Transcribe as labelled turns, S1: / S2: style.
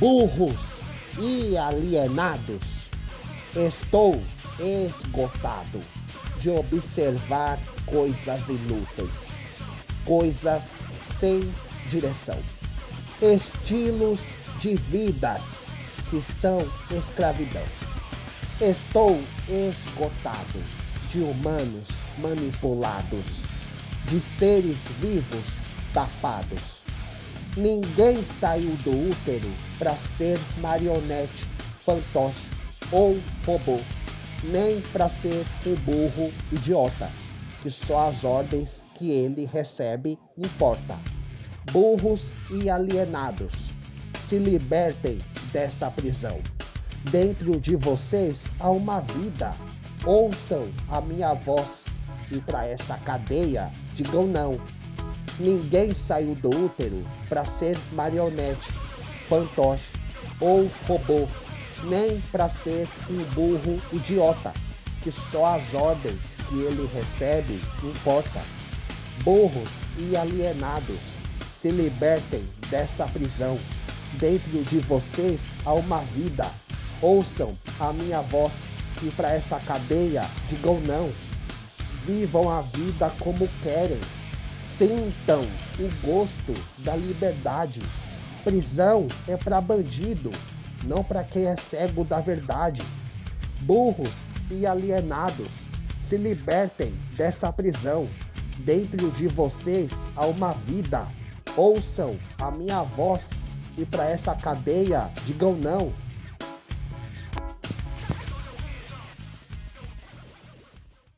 S1: burros e alienados. Estou esgotado de observar coisas inúteis, coisas sem direção, estilos de vidas que são escravidão. Estou esgotado de humanos manipulados, de seres vivos tapados Ninguém saiu do útero para ser marionete, fantoche ou robô, nem para ser um burro idiota, que só as ordens que ele recebe importa. Burros e alienados, se libertem dessa prisão. Dentro de vocês há uma vida. Ouçam a minha voz e para essa cadeia digam não. Ninguém saiu do útero para ser marionete, fantoche ou robô, nem para ser um burro idiota, que só as ordens que ele recebe importa. Burros e alienados, se libertem dessa prisão. Dentro de vocês há uma vida. Ouçam a minha voz e para essa cadeia digam não. Vivam a vida como querem sentam o gosto da liberdade. Prisão é para bandido, não para quem é cego da verdade. Burros e alienados, se libertem dessa prisão. Dentro de vocês há uma vida. Ouçam a minha voz e para essa cadeia digam não.